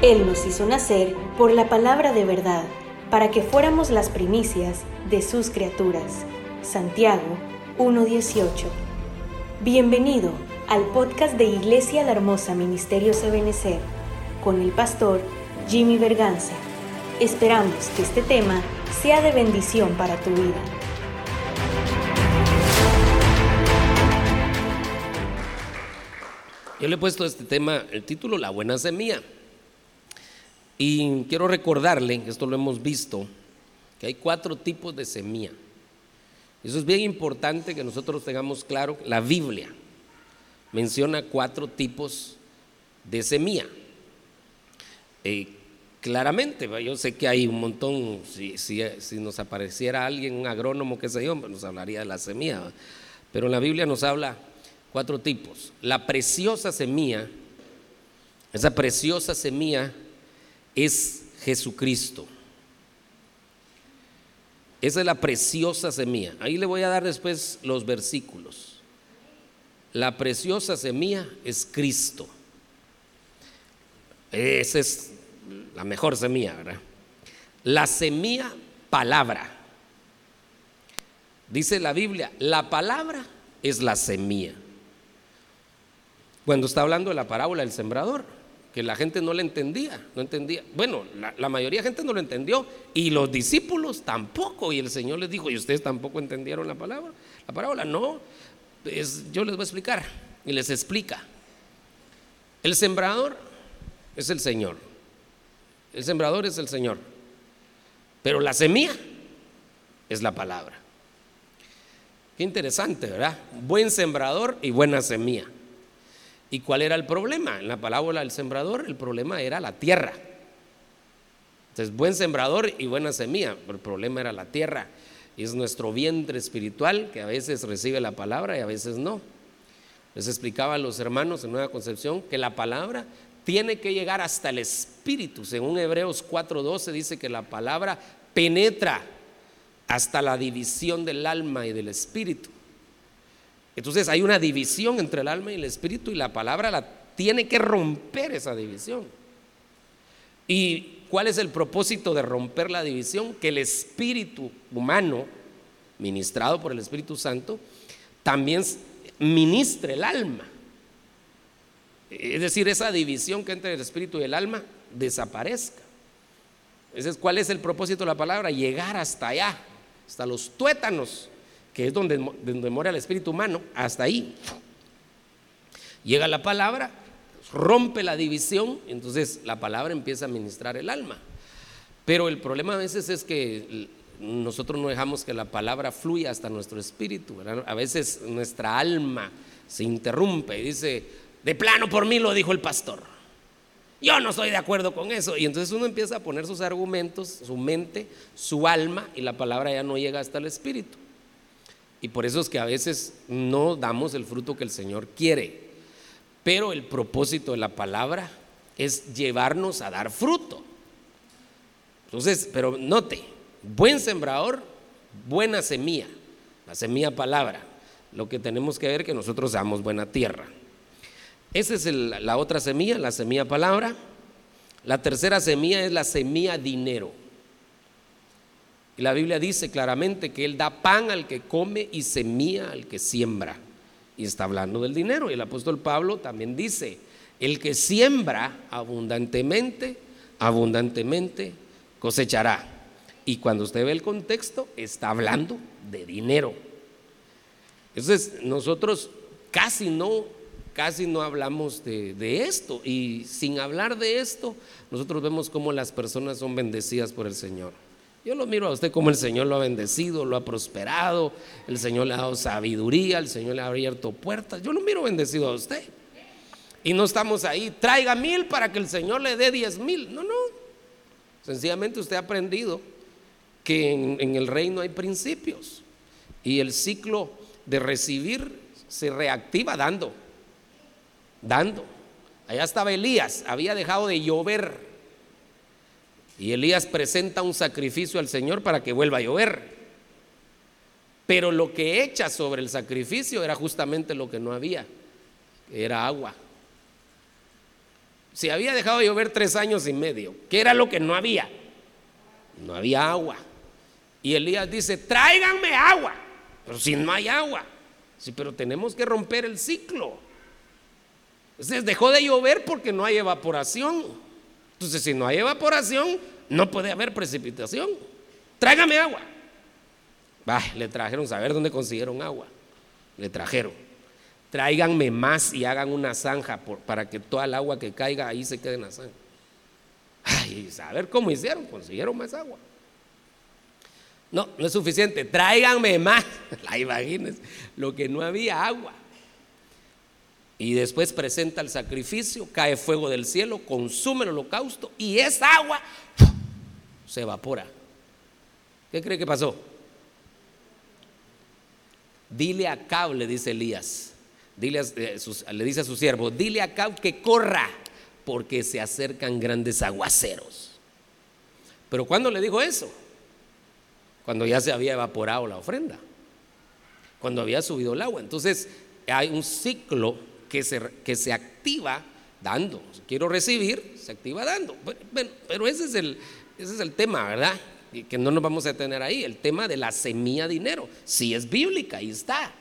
Él nos hizo nacer por la palabra de verdad, para que fuéramos las primicias de sus criaturas. Santiago 1.18. Bienvenido al podcast de Iglesia La Hermosa Ministerio Ebenecer con el pastor Jimmy Berganza. Esperamos que este tema sea de bendición para tu vida. Yo le he puesto este tema, el título, La buena semilla. Y quiero recordarle, esto lo hemos visto, que hay cuatro tipos de semilla. Eso es bien importante que nosotros tengamos claro. La Biblia menciona cuatro tipos de semilla. Eh, claramente, yo sé que hay un montón, si, si, nos apareciera alguien, un agrónomo, qué sé yo, pues nos hablaría de la semilla. Pero la Biblia nos habla cuatro tipos. La preciosa semilla, esa preciosa semilla es Jesucristo. Esa es la preciosa semilla. Ahí le voy a dar después los versículos. La preciosa semilla es Cristo. Esa es la mejor semilla, ¿verdad? La semilla palabra. Dice la Biblia, la palabra es la semilla. Cuando está hablando de la parábola del sembrador, que la gente no le entendía, no entendía. Bueno, la, mayoría de gente no lo entendió y los discípulos tampoco. Y el Señor les dijo, ¿y ustedes tampoco entendieron la palabra? La parábola, no. yo les voy a explicar y les explica. El sembrador es el Señor. El sembrador es el Señor. Pero la semilla es la palabra. Qué interesante, ¿verdad? Buen sembrador y buena semilla. ¿Y cuál era el problema? En la parábola del sembrador, el problema era la tierra. Entonces, buen sembrador y buena semilla, el problema era la tierra. Y es nuestro vientre espiritual que a veces recibe la palabra y a veces no. Les explicaba a los hermanos en Nueva Concepción que la palabra tiene que llegar hasta el espíritu. Según Hebreos 4:12 dice que la palabra penetra hasta la división del alma y del espíritu. Entonces hay una división entre el alma y el espíritu y la palabra la tiene que romper esa división. ¿Y cuál es el propósito de romper la división? Que el espíritu humano, ministrado por el Espíritu Santo, también ministre el alma. Es decir, esa división que entre el espíritu y el alma desaparezca. Ese es, ¿Cuál es el propósito de la palabra? Llegar hasta allá, hasta los tuétanos que es donde, donde mora el espíritu humano, hasta ahí. Llega la palabra, rompe la división, entonces la palabra empieza a ministrar el alma. Pero el problema a veces es que nosotros no dejamos que la palabra fluya hasta nuestro espíritu. A veces nuestra alma se interrumpe y dice, de plano por mí lo dijo el pastor. Yo no estoy de acuerdo con eso. Y entonces uno empieza a poner sus argumentos, su mente, su alma, y la palabra ya no llega hasta el espíritu. Y por eso es que a veces no damos el fruto que el Señor quiere. Pero el propósito de la palabra es llevarnos a dar fruto. Entonces, pero note, buen sembrador, buena semilla, la semilla palabra. Lo que tenemos que ver que nosotros damos buena tierra. Esa es la otra semilla, la semilla palabra. La tercera semilla es la semilla dinero. Y la Biblia dice claramente que Él da pan al que come y semilla al que siembra. Y está hablando del dinero. Y el apóstol Pablo también dice, el que siembra abundantemente, abundantemente cosechará. Y cuando usted ve el contexto, está hablando de dinero. Entonces, nosotros casi no, casi no hablamos de, de, esto. Y sin hablar de esto, nosotros vemos cómo las personas son bendecidas por el Señor. Yo lo miro a usted como el Señor lo ha bendecido, lo ha prosperado, el Señor le ha dado sabiduría, el Señor le ha abierto puertas. Yo lo miro bendecido a usted. Y no estamos ahí, traiga mil para que el Señor le dé diez mil. No, no. Sencillamente usted ha aprendido que en, el reino hay principios. Y el ciclo de recibir se reactiva dando. Dando. Allá estaba Elías, había dejado de llover y Elías presenta un sacrificio al Señor para que vuelva a llover. Pero lo que echa sobre el sacrificio era justamente lo que no había, era agua. Si había dejado de llover tres años y medio, ¿qué era lo que no había? No había agua. Y Elías dice, tráiganme agua. Pero si no hay agua. Sí, pero tenemos que romper el ciclo. Entonces dejó de llover porque no hay evaporación. Entonces si no hay evaporación, no puede haber precipitación. Tráigame agua. Bah, le trajeron, saber dónde consiguieron agua. Le trajeron. Tráiganme más y hagan una zanja para que toda el agua que caiga ahí se quede en la zanja. Ay, saber cómo hicieron, consiguieron más agua. No, no es suficiente. Tráiganme más. La imagínense, lo que no había agua. Y después presenta el sacrificio, cae fuego del cielo, consume el holocausto y esa agua se evapora. ¿Qué cree que pasó? Dile a Cab, le dice Elías, dile eh, le dice a su siervo, dile a Cab que corra porque se acercan grandes aguaceros. Pero ¿cuándo le dijo eso? Cuando ya se había evaporado la ofrenda, cuando había subido el agua. Entonces hay un ciclo que se, que se activa dando. Si quiero recibir, se activa dando. Pero, ese, es el, ese es el tema, ¿verdad? Y que no nos vamos a detener ahí. El tema de la semilla dinero. Si es bíblica, ahí está.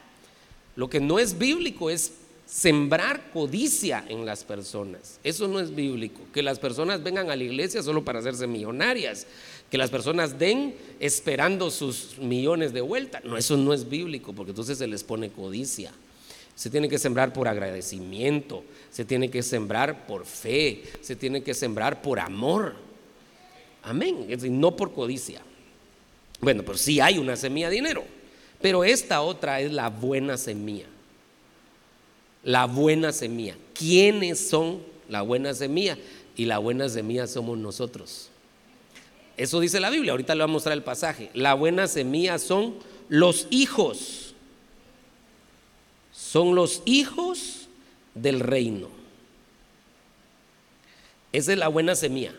Lo que no es bíblico es sembrar codicia en las personas. Eso no es bíblico. Que las personas vengan a la iglesia solo para hacerse millonarias. Que las personas den esperando sus millones de vuelta. No, eso no es bíblico porque entonces se les pone codicia. Se tiene que sembrar por agradecimiento, se tiene que sembrar por fe, se tiene que sembrar por amor. Amén. Es decir, no por codicia. Bueno, pero sí hay una semilla de dinero. Pero esta otra es la buena semilla la buena semilla. ¿Quiénes son la buena semilla? Y la buena semilla somos nosotros. Eso dice la Biblia, ahorita le voy a mostrar el pasaje. La buena semilla son los hijos. Son los hijos del reino. Esa es la buena semilla.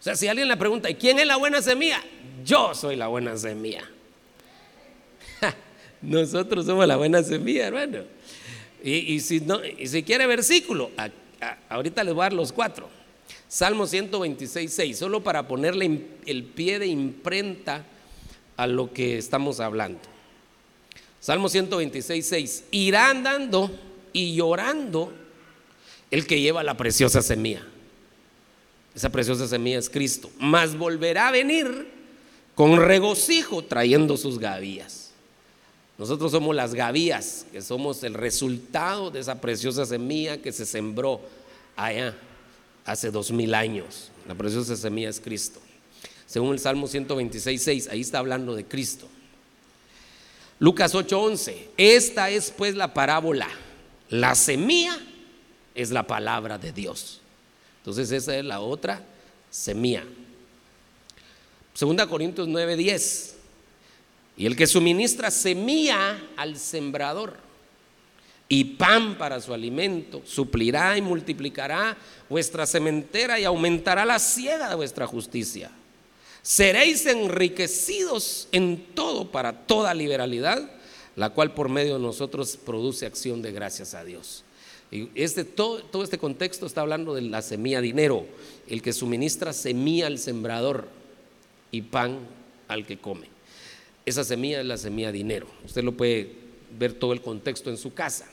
O sea, si alguien le pregunta, ¿y quién es la buena semilla? Yo soy la buena semilla. Nosotros somos la buena semilla, hermano. Y, si, no, y si quiere versículo, ahorita les voy a dar los cuatro. Salmo 126, 6, solo para ponerle el pie de imprenta a lo que estamos hablando. Salmo 126, 6, irá andando y llorando el que lleva la preciosa semilla. Esa preciosa semilla es Cristo. Mas volverá a venir con regocijo trayendo sus gavillas. Nosotros somos las gavías, que somos el resultado de esa preciosa semilla que se sembró allá hace dos mil años. La preciosa semilla es Cristo. Según el Salmo 126, 6, ahí está hablando de Cristo. Lucas 8:11, esta es pues la parábola. La semilla es la palabra de Dios. Entonces esa es la otra semilla. Segunda Corintios 9:10. Y el que suministra semilla al sembrador y pan para su alimento, suplirá y multiplicará vuestra sementera y aumentará la siega de vuestra justicia. Seréis enriquecidos en todo para toda liberalidad, la cual por medio de nosotros produce acción de gracias a Dios. Y este, todo, todo este contexto está hablando de la semilla dinero, el que suministra semilla al sembrador y pan al que come. Esa semilla es la semilla dinero. Usted lo puede ver todo el contexto en su casa.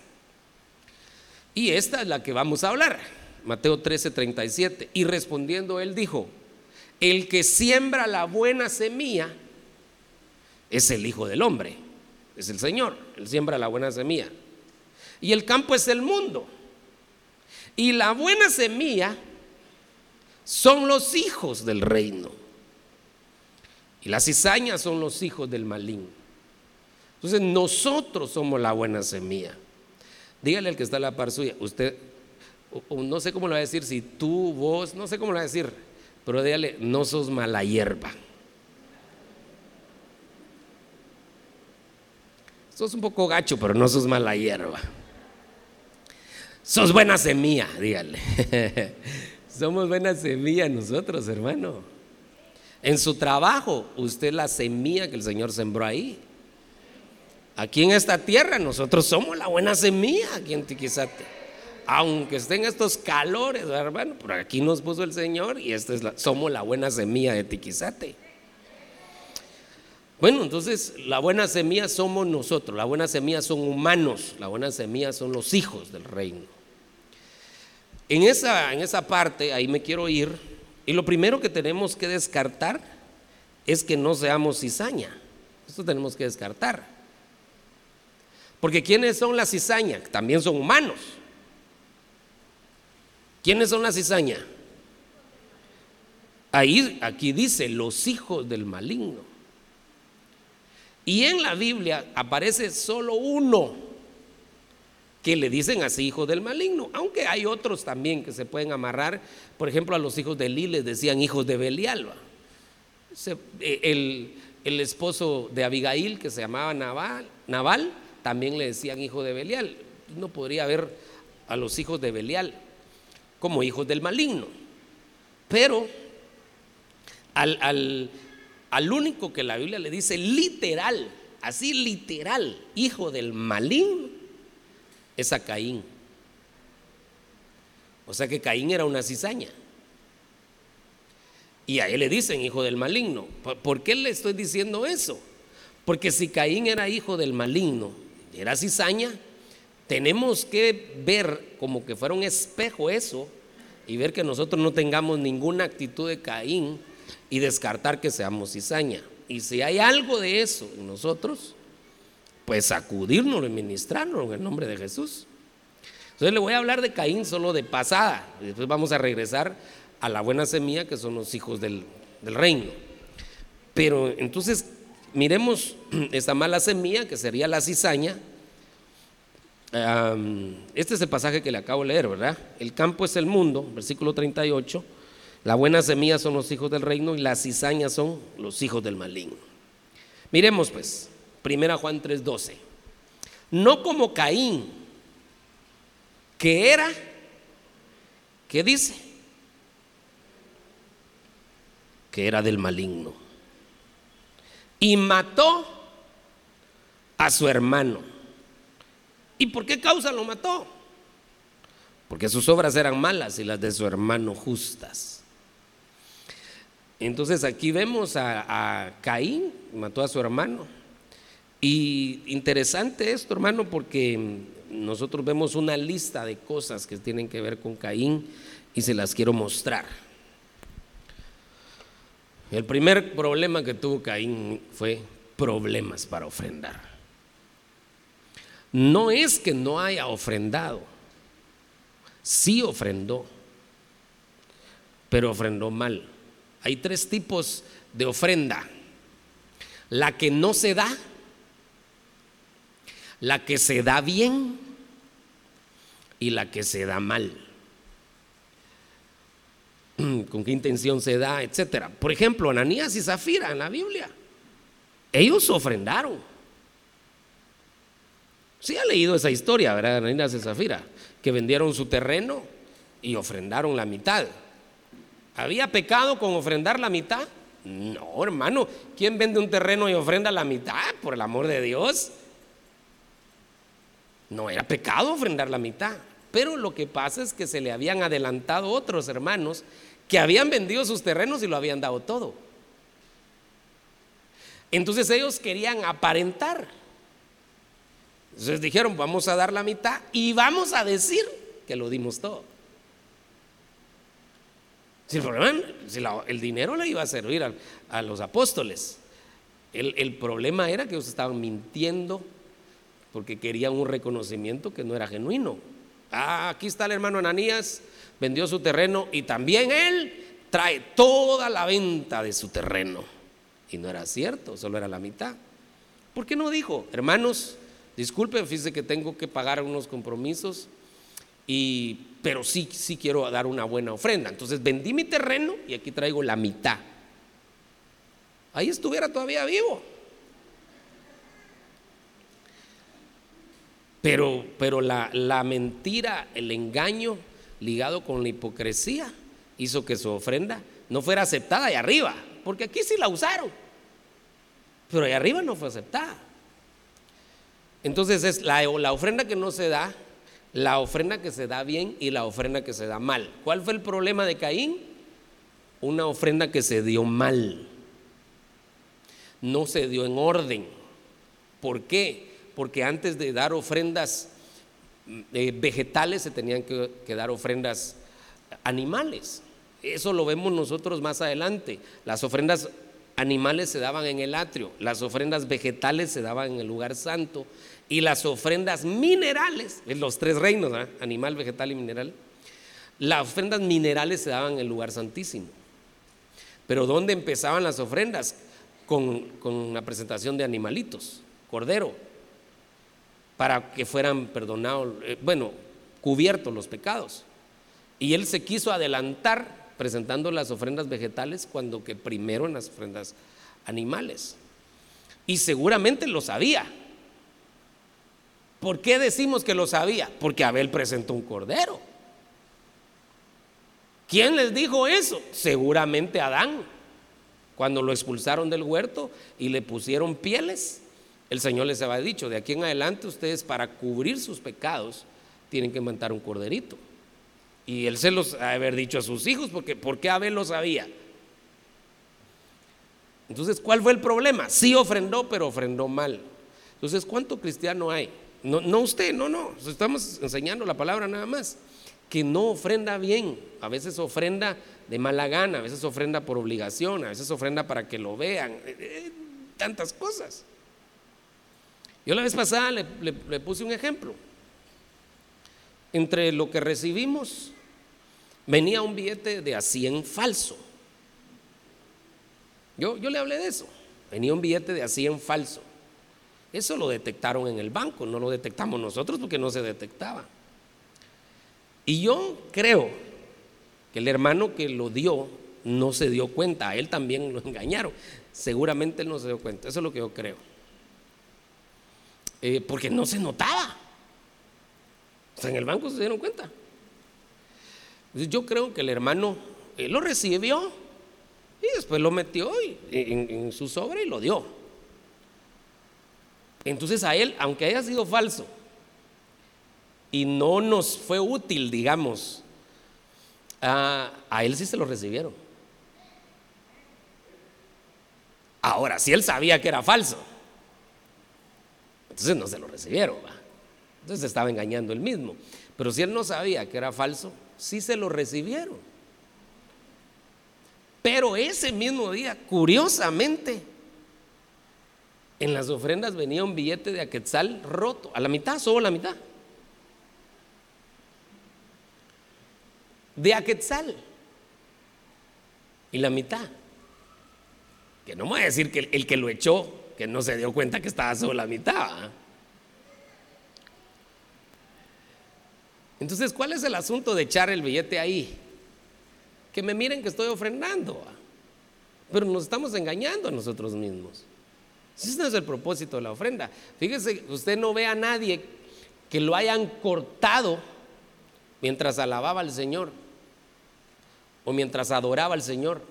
Y esta es la que vamos a hablar. Mateo 13, 37. Y respondiendo él dijo, el que siembra la buena semilla es el Hijo del Hombre, es el Señor, él siembra la buena semilla. Y el campo es el mundo. Y la buena semilla son los hijos del reino. Y las cizañas son los hijos del malín. Entonces nosotros somos la buena semilla. Dígale al que está a la par suya, usted, no sé cómo lo va a decir, si tú, vos, no sé cómo lo va a decir, pero dígale, no sos mala hierba. Sos un poco gacho, pero no sos mala hierba. Sos buena semilla, dígale. Somos buena semilla nosotros, hermano. En su trabajo, usted la semilla que el Señor sembró ahí. Aquí en esta tierra nosotros somos la buena semilla aquí en Tiquizate. Aunque estén estos calores, hermano, por aquí nos puso el Señor y esta es la, somos la buena semilla de Tiquizate. Bueno, entonces la buena semilla somos nosotros, la buena semilla son humanos, la buena semilla son los hijos del reino. En esa, en esa parte, ahí me quiero ir, y lo primero que tenemos que descartar es que no seamos cizaña. Esto tenemos que descartar. Porque ¿quiénes son las cizañas? También son humanos. ¿Quiénes son las cizañas? Ahí, aquí dice, los hijos del maligno. Y en la Biblia aparece solo uno que le dicen así hijo del maligno, aunque hay otros también que se pueden amarrar, por ejemplo a los hijos de Eli les decían hijos de Belial. Eh, el, el, esposo de Abigail que se llamaba Naval también le decían hijo de Belial. No podría ver a los hijos de Belial como hijos del maligno. Pero al, al al único que la Biblia le dice literal, así literal, hijo del maligno, es a Caín. O sea que Caín era una cizaña. Y a él le dicen hijo del maligno. ¿Por qué le estoy diciendo eso? Porque si Caín era hijo del maligno, era cizaña, tenemos que ver como que fuera un espejo eso y ver que nosotros no tengamos ninguna actitud de Caín y descartar que seamos cizaña. Y si hay algo de eso en nosotros, pues sacudirnos y ministrarnos en el nombre de Jesús. Entonces le voy a hablar de Caín solo de pasada, y después vamos a regresar a la buena semilla que son los hijos del, reino. Pero entonces miremos esta mala semilla que sería la cizaña. Este es el pasaje que le acabo de leer, ¿verdad? El campo es el mundo, versículo 38. La buena semilla son los hijos del reino y las cizañas son los hijos del maligno. Miremos pues, 1 Juan 3:12. No como Caín, que era, ¿qué dice? Que era del maligno. Y mató a su hermano. ¿Y por qué causa lo mató? Porque sus obras eran malas y las de su hermano justas. Entonces aquí vemos a, Caín, mató a su hermano. Y interesante esto, hermano, porque nosotros vemos una lista de cosas que tienen que ver con Caín y se las quiero mostrar. El primer problema que tuvo Caín fue problemas para ofrendar. No es que no haya ofrendado, sí ofrendó, pero ofrendó mal. Hay tres tipos de ofrenda. La que no se da, la que se da bien y la que se da mal. ¿Con qué intención se da? Etcétera. Por ejemplo, Ananías y Zafira en la Biblia. Ellos ofrendaron. Sí ha leído esa historia, ¿verdad? Ananías y Zafira, que vendieron su terreno y ofrendaron la mitad. ¿Había pecado con ofrendar la mitad? No, hermano. ¿Quién vende un terreno y ofrenda la mitad? Por el amor de Dios. No era pecado ofrendar la mitad. Pero lo que pasa es que se le habían adelantado otros hermanos que habían vendido sus terrenos y lo habían dado todo. Entonces ellos querían aparentar. Entonces dijeron, vamos a dar la mitad y vamos a decir que lo dimos todo. Si el problema, el dinero le iba a servir a, los apóstoles. El, problema era que ellos estaban mintiendo porque querían un reconocimiento que no era genuino. Ah, aquí está el hermano Ananías, vendió su terreno y también él trae toda la venta de su terreno. Y no era cierto, solo era la mitad. ¿Por qué no dijo, hermanos, disculpen, fíjense que tengo que pagar unos compromisos y pero sí, sí quiero dar una buena ofrenda. Entonces vendí mi terreno y aquí traigo la mitad. Ahí estuviera todavía vivo. Pero, pero la, la mentira, el engaño ligado con la hipocresía hizo que su ofrenda no fuera aceptada ahí arriba, porque aquí sí la usaron, pero ahí arriba no fue aceptada. Entonces es la, ofrenda que no se da la ofrenda que se da bien y la ofrenda que se da mal. ¿Cuál fue el problema de Caín? Una ofrenda que se dio mal. No se dio en orden. ¿Por qué? Porque antes de dar ofrendas eh, vegetales se tenían que dar ofrendas animales. Eso lo vemos nosotros más adelante. Las ofrendas animales se daban en el atrio, las ofrendas vegetales se daban en el lugar santo y las ofrendas minerales, los tres reinos, animal, vegetal y mineral, las ofrendas minerales se daban en el lugar santísimo. Pero ¿dónde empezaban las ofrendas? Con, con la presentación de animalitos, cordero, para que fueran perdonados, eh, bueno, cubiertos los pecados. Y él se quiso adelantar presentando las ofrendas vegetales cuando que primero en las ofrendas animales. Y seguramente lo sabía. ¿Por qué decimos que lo sabía? Porque Abel presentó un cordero. ¿Quién les dijo eso? Seguramente Adán. Cuando lo expulsaron del huerto y le pusieron pieles, el Señor les había dicho, de aquí en adelante ustedes para cubrir sus pecados tienen que matar un corderito. Y él se los ha haber dicho a sus hijos, porque ¿por qué Abel lo sabía? Entonces, ¿cuál fue el problema? Sí ofrendó, pero ofrendó mal. Entonces, ¿cuánto cristiano hay? No, no usted, no, no. Estamos enseñando la palabra nada más. Que no ofrenda bien. A veces ofrenda de mala gana, a veces ofrenda por obligación, a veces ofrenda para que lo vean. Eh, eh, tantas cosas. Yo la vez pasada le, puse un ejemplo. Entre lo que recibimos venía un billete de a 100 falso. Yo, yo le hablé de eso. Venía un billete de a 100 falso. Eso lo detectaron en el banco, no lo detectamos nosotros porque no se detectaba. Y yo creo que el hermano que lo dio no se dio cuenta, a él también lo engañaron. Seguramente él no se dio cuenta, eso es lo que yo creo. Eh, porque no se notaba. O sea, en el banco se dieron cuenta. Yo creo que el hermano lo recibió y después lo metió en, su sobre y lo dio. Entonces a él, aunque haya sido falso y no nos fue útil, digamos, a, él sí se lo recibieron. Ahora, si él sabía que era falso, entonces no se lo recibieron. Entonces estaba engañando él mismo. Pero si él no sabía que era falso, sí se lo recibieron. Pero ese mismo día, curiosamente, en las ofrendas venía un billete de Aquetzal roto, a la mitad, solo la mitad. De Aquetzal. Y la mitad. Que no me voy a decir que el, que lo echó, que no se dio cuenta que estaba solo la mitad. Entonces, ¿cuál es el asunto de echar el billete ahí? Que me miren que estoy ofrendando. Pero nos estamos engañando a nosotros mismos. Ese no es el propósito de la ofrenda. Fíjese, usted no ve a nadie que lo hayan cortado mientras alababa al Señor o mientras adoraba al Señor.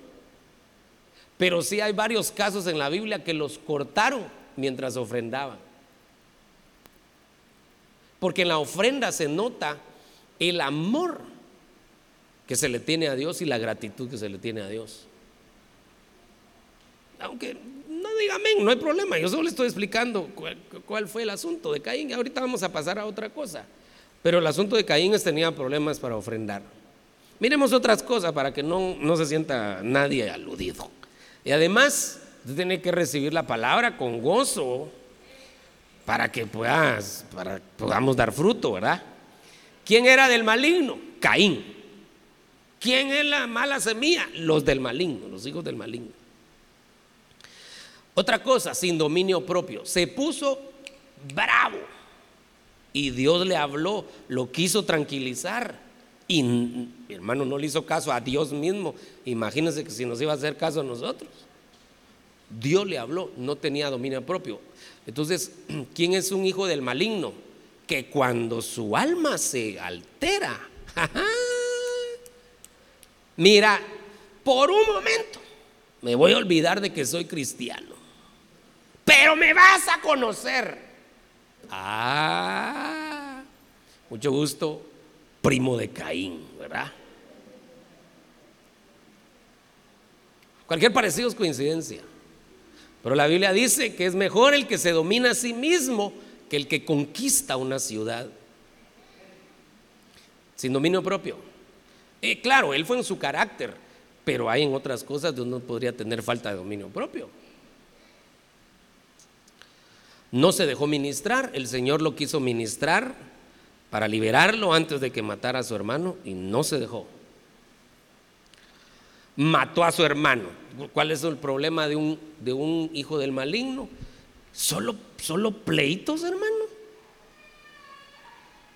Pero sí hay varios casos en la Biblia que los cortaron mientras ofrendaban. Porque en la ofrenda se nota el amor que se le tiene a Dios y la gratitud que se le tiene a Dios. Aunque diga amén, no hay problema, yo solo le estoy explicando cuál, fue el asunto de Caín. Ahorita vamos a pasar a otra cosa. Pero el asunto de Caín es tenía problemas para ofrendar. Miremos otras cosas para que no, no se sienta nadie aludido. Y además, usted tiene que recibir la palabra con gozo para que puedas, para podamos dar fruto, ¿verdad? ¿Quién era del maligno? Caín. ¿Quién es la mala semilla? Los del maligno, los hijos del maligno. Otra cosa, sin dominio propio. Se puso bravo y Dios le habló, lo quiso tranquilizar. Y mi hermano no le hizo caso a Dios mismo. Imagínense que si nos iba a hacer caso a nosotros. Dios le habló, no tenía dominio propio. Entonces, ¿quién es un hijo del maligno? que cuando su alma se altera, mira, por un momento me voy a olvidar de que soy cristiano, pero me vas a conocer. Ah, Mucho gusto, primo de Caín, ¿verdad? Cualquier parecido es coincidencia. Pero la Biblia dice que es mejor el que se domina a sí mismo que el que conquista una ciudad sin dominio propio. Eh, claro, él fue en su carácter, pero hay en otras cosas donde uno podría tener falta de dominio propio. No se dejó ministrar, el Señor lo quiso ministrar para liberarlo antes de que matara a su hermano y no se dejó. Mató a su hermano. ¿Cuál es el problema de un, de un hijo del maligno? Solo, solo pleitos, hermano.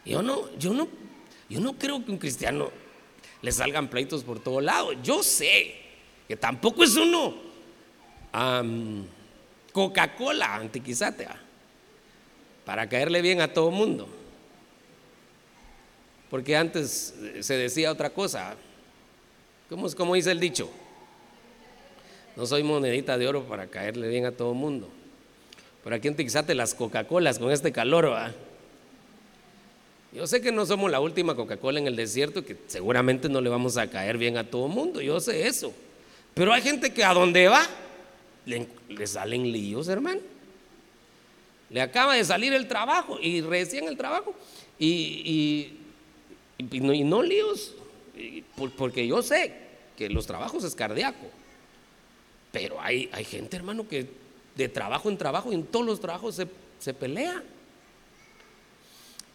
Yo no, yo no, yo no creo que un cristiano le salgan pleitos por todo lado. Yo sé que tampoco es uno Coca-Cola antiquizate para caerle bien a todo mundo. Porque antes se decía otra cosa. ¿Cómo, cómo dice el dicho? No soy monedita de oro para caerle bien a todo mundo. Por aquí en Tixate las Coca-Colas con este calor, ¿va? Yo sé que no somos la última Coca-Cola en el desierto, que seguramente no le vamos a caer bien a todo mundo, yo sé eso. Pero hay gente que a donde va le, salen líos, hermano. Le acaba de salir el trabajo y recién el trabajo y, no, líos, porque yo sé que los trabajos es cardíaco. Pero hay, hay gente, hermano, que de trabajo en trabajo y en todos los trabajos se, se pelea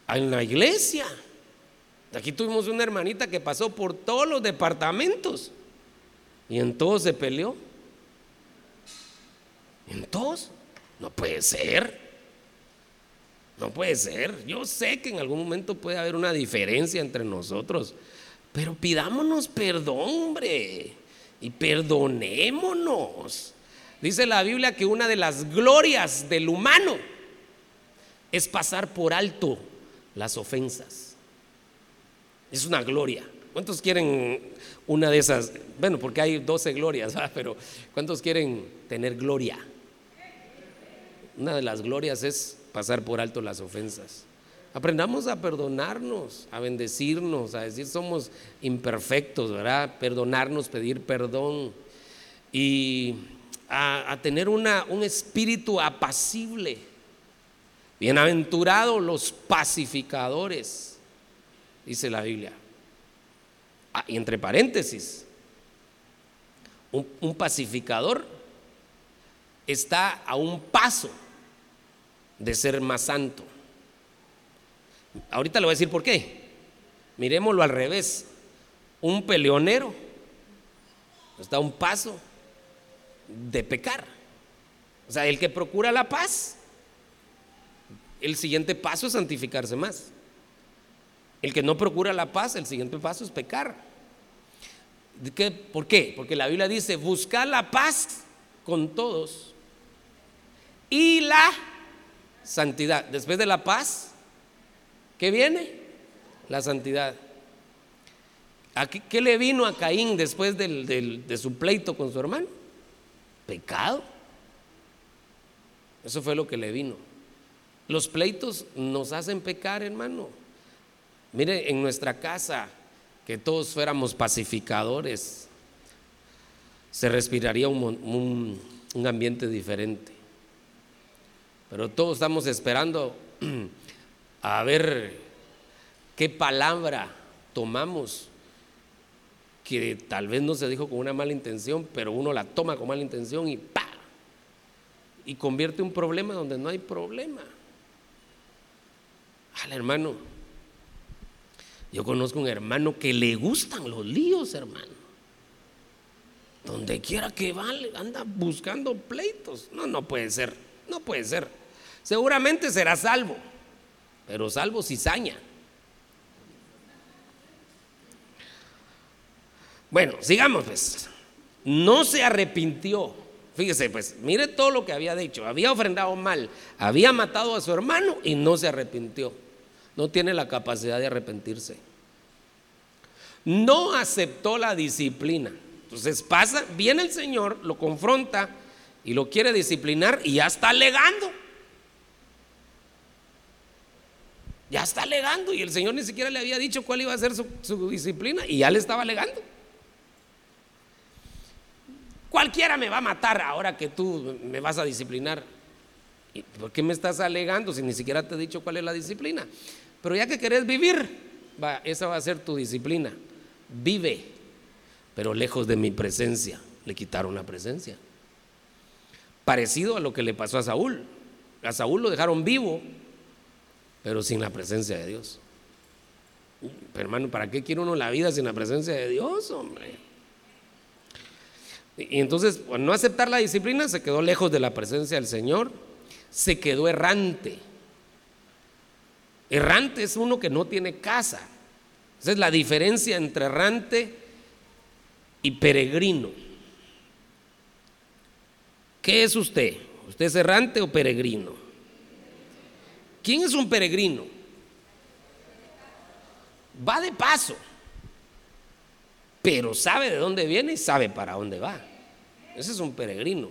en la iglesia. Aquí tuvimos una hermanita que pasó por todos los departamentos y en todos se peleó. En todos. No puede ser. No puede ser. Yo sé que en algún momento puede haber una diferencia entre nosotros, pero pidámonos perdón, hombre, y perdonémonos. Dice la Biblia que una de las glorias del humano es pasar por alto las ofensas. Es una gloria. ¿Cuántos quieren una de esas? Bueno, porque hay 12 glorias, pero ¿cuántos quieren tener gloria? Una de las glorias es pasar por alto las ofensas. Aprendamos a perdonarnos, a bendecirnos, a decir somos imperfectos, ¿verdad? Perdonarnos, pedir perdón y a, tener una, un espíritu apacible Bienaventurados los pacificadores, dice la Biblia. Ah, y entre paréntesis, un, un pacificador está a un paso de ser más santo. Ahorita le voy a decir por qué. Miremoslo al revés. Un peleonero está a un paso de pecar. O sea, el que procura la paz el siguiente paso es santificarse más. El que no procura la paz, el siguiente paso es pecar. ¿Qué? ¿Por qué? Porque la Biblia dice, buscar la paz con todos y la santidad. Después de la paz, ¿qué viene? La santidad. ¿Qué, le vino a Caín después de su pleito con su hermano? Pecado. Eso fue lo que le vino. Los pleitos nos hacen pecar, hermano. Mire, en nuestra casa, que todos fuéramos pacificadores, se respiraría un, ambiente diferente. Pero todos estamos esperando a ver qué palabra tomamos, que tal vez no se dijo con una mala intención, pero uno la toma con mala intención y ¡pa! Y convierte un problema donde no hay problema. Al hermano, yo conozco un hermano que le gustan los líos, hermano. Donde quiera que va, anda buscando pleitos. No, no puede ser, no puede ser. Seguramente será salvo, pero salvo cizaña. Bueno, sigamos pues. No se arrepintió Fíjese, pues, mire todo lo que había dicho. Había ofrendado mal, había matado a su hermano y no se arrepintió. No tiene la capacidad de arrepentirse. No aceptó la disciplina. Entonces pasa, viene el Señor, lo confronta y lo quiere disciplinar y ya está alegando. Ya está alegando y el Señor ni siquiera le había dicho cuál iba a ser su, disciplina y ya le estaba alegando. Cualquiera me va a matar ahora que tú me vas a disciplinar. ¿Y ¿Por qué me estás alegando si ni siquiera te he dicho cuál es la disciplina? Pero ya que querés vivir, esa va a ser tu disciplina. Vive, pero lejos de mi presencia. Le quitaron la presencia. Parecido a lo que le pasó a Saúl. A Saúl lo dejaron vivo, pero sin la presencia de Dios. Pero hermano, ¿para qué quiere uno la vida sin la presencia de Dios, hombre? Y entonces, por no aceptar la disciplina, se quedó lejos de la presencia del Señor, se quedó errante. Errante es uno que no tiene casa. Esa es la diferencia entre errante y peregrino. ¿Qué es usted? ¿Usted es errante o peregrino? ¿Quién es un peregrino? Va de paso, pero sabe de dónde viene y sabe para dónde va. Ese es un peregrino.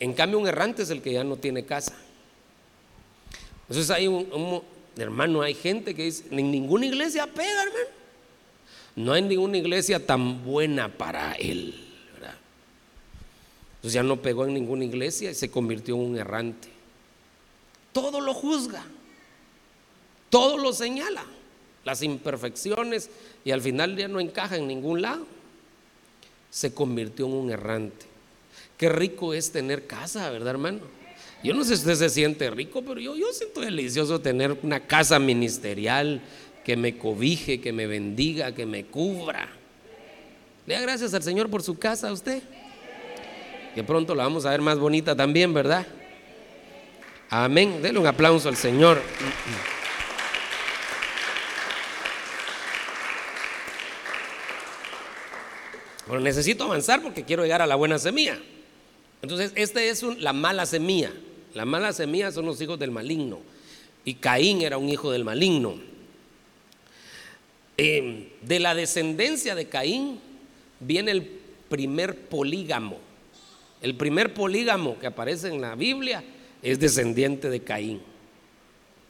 En cambio, un errante es el que ya no tiene casa. Entonces hay un, hermano, hay gente que dice, en ninguna iglesia pega, hermano. No hay ninguna iglesia tan buena para él. Entonces ya no pegó en ninguna iglesia y se convirtió en un errante. Todo lo juzga, todo lo señala, las imperfecciones y al final ya no encaja en ningún lado. Se convirtió en un errante. Qué rico es tener casa, ¿verdad, hermano? Yo no sé si usted se siente rico, pero yo, yo siento delicioso tener una casa ministerial que me cobije, que me bendiga, que me cubra. Le da gracias al Señor por su casa a usted. Que pronto la vamos a ver más bonita también, ¿verdad? Amén. Dele un aplauso al Señor. Bueno, necesito avanzar porque quiero llegar a la buena semilla. Entonces, esta es la mala semilla. La mala semilla son los hijos del maligno. Y Caín era un hijo del maligno. Eh, de la descendencia de Caín viene el primer polígamo. El primer polígamo que aparece en la Biblia es descendiente de Caín.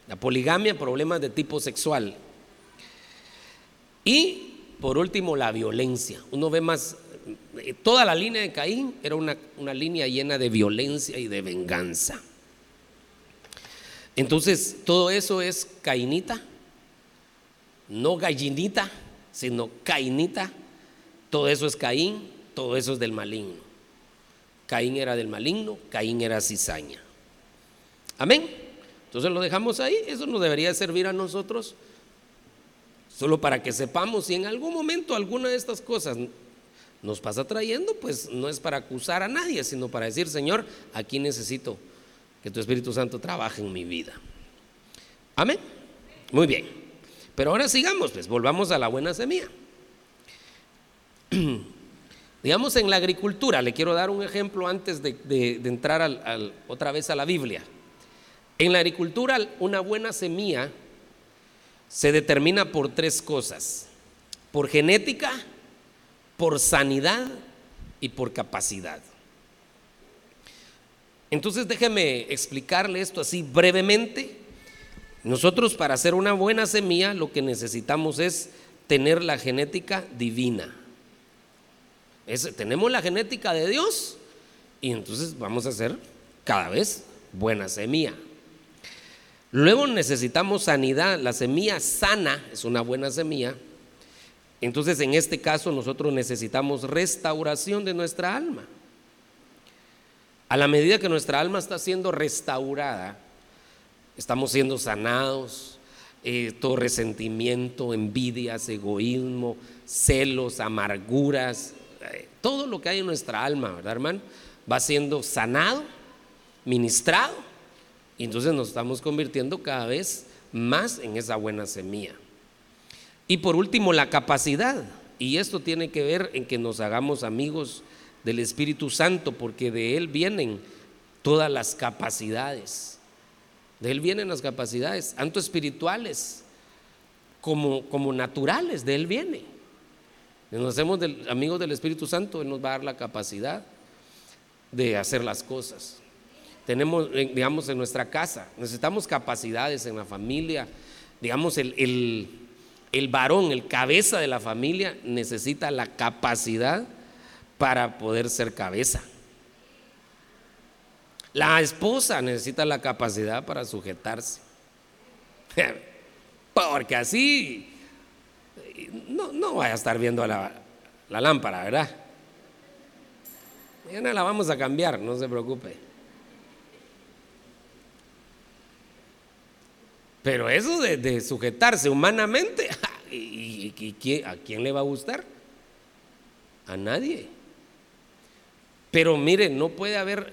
La poligamia, problemas de tipo sexual. Y por último, la violencia. Uno ve más, eh, toda la línea de Caín era una, una línea llena de violencia y de venganza. Entonces, todo eso es cainita, no gallinita, sino cainita. Todo eso es Caín, todo eso es del maligno. Caín era del maligno, Caín era cizaña. Amén. Entonces lo dejamos ahí, eso nos debería servir a nosotros solo para que sepamos si en algún momento alguna de estas cosas nos pasa trayendo, pues no es para acusar a nadie, sino para decir, Señor, aquí necesito que tu Espíritu Santo trabaje en mi vida. Amén. Muy bien. Pero ahora sigamos, pues volvamos a la buena semilla. Digamos en la agricultura, le quiero dar un ejemplo antes de, entrar otra vez a la Biblia. En la agricultura, una buena semilla se determina por tres cosas, por genética, por sanidad y por capacidad. Entonces déjeme explicarle esto así brevemente. Nosotros para hacer una buena semilla lo que necesitamos es tener la genética divina. Tenemos la genética de Dios y entonces vamos a hacer cada vez buena semilla. Luego necesitamos sanidad. La semilla sana es una buena semilla. Entonces en este caso nosotros necesitamos restauración de nuestra alma. A la medida que nuestra alma está siendo restaurada, estamos siendo sanados, eh, todo resentimiento, envidias, egoísmo, celos, amarguras, eh, todo lo que hay en nuestra alma, ¿verdad, hermano? Va siendo sanado, ministrado, y entonces nos estamos convirtiendo cada vez más en esa buena semilla. Y por último, la capacidad. Y esto tiene que ver en que nos hagamos amigos del Espíritu Santo, porque de Él vienen todas las capacidades. De Él vienen las capacidades, tanto espirituales como, como naturales, de Él viene. Nos hacemos amigos del Espíritu Santo, Él nos va a dar la capacidad de hacer las cosas. Tenemos, eh, digamos, en nuestra casa, necesitamos capacidades en la familia, digamos, el, el varón, el cabeza de la familia, necesita la capacidad para poder ser cabeza. La esposa necesita la capacidad para sujetarse. Porque así no, no vaya a estar viendo la, la lámpara, ¿verdad? Mañana la vamos a cambiar, no se preocupe. Pero eso de, sujetarse humanamente, ¿y, a quién le va a gustar? A nadie. Pero mire, no puede haber,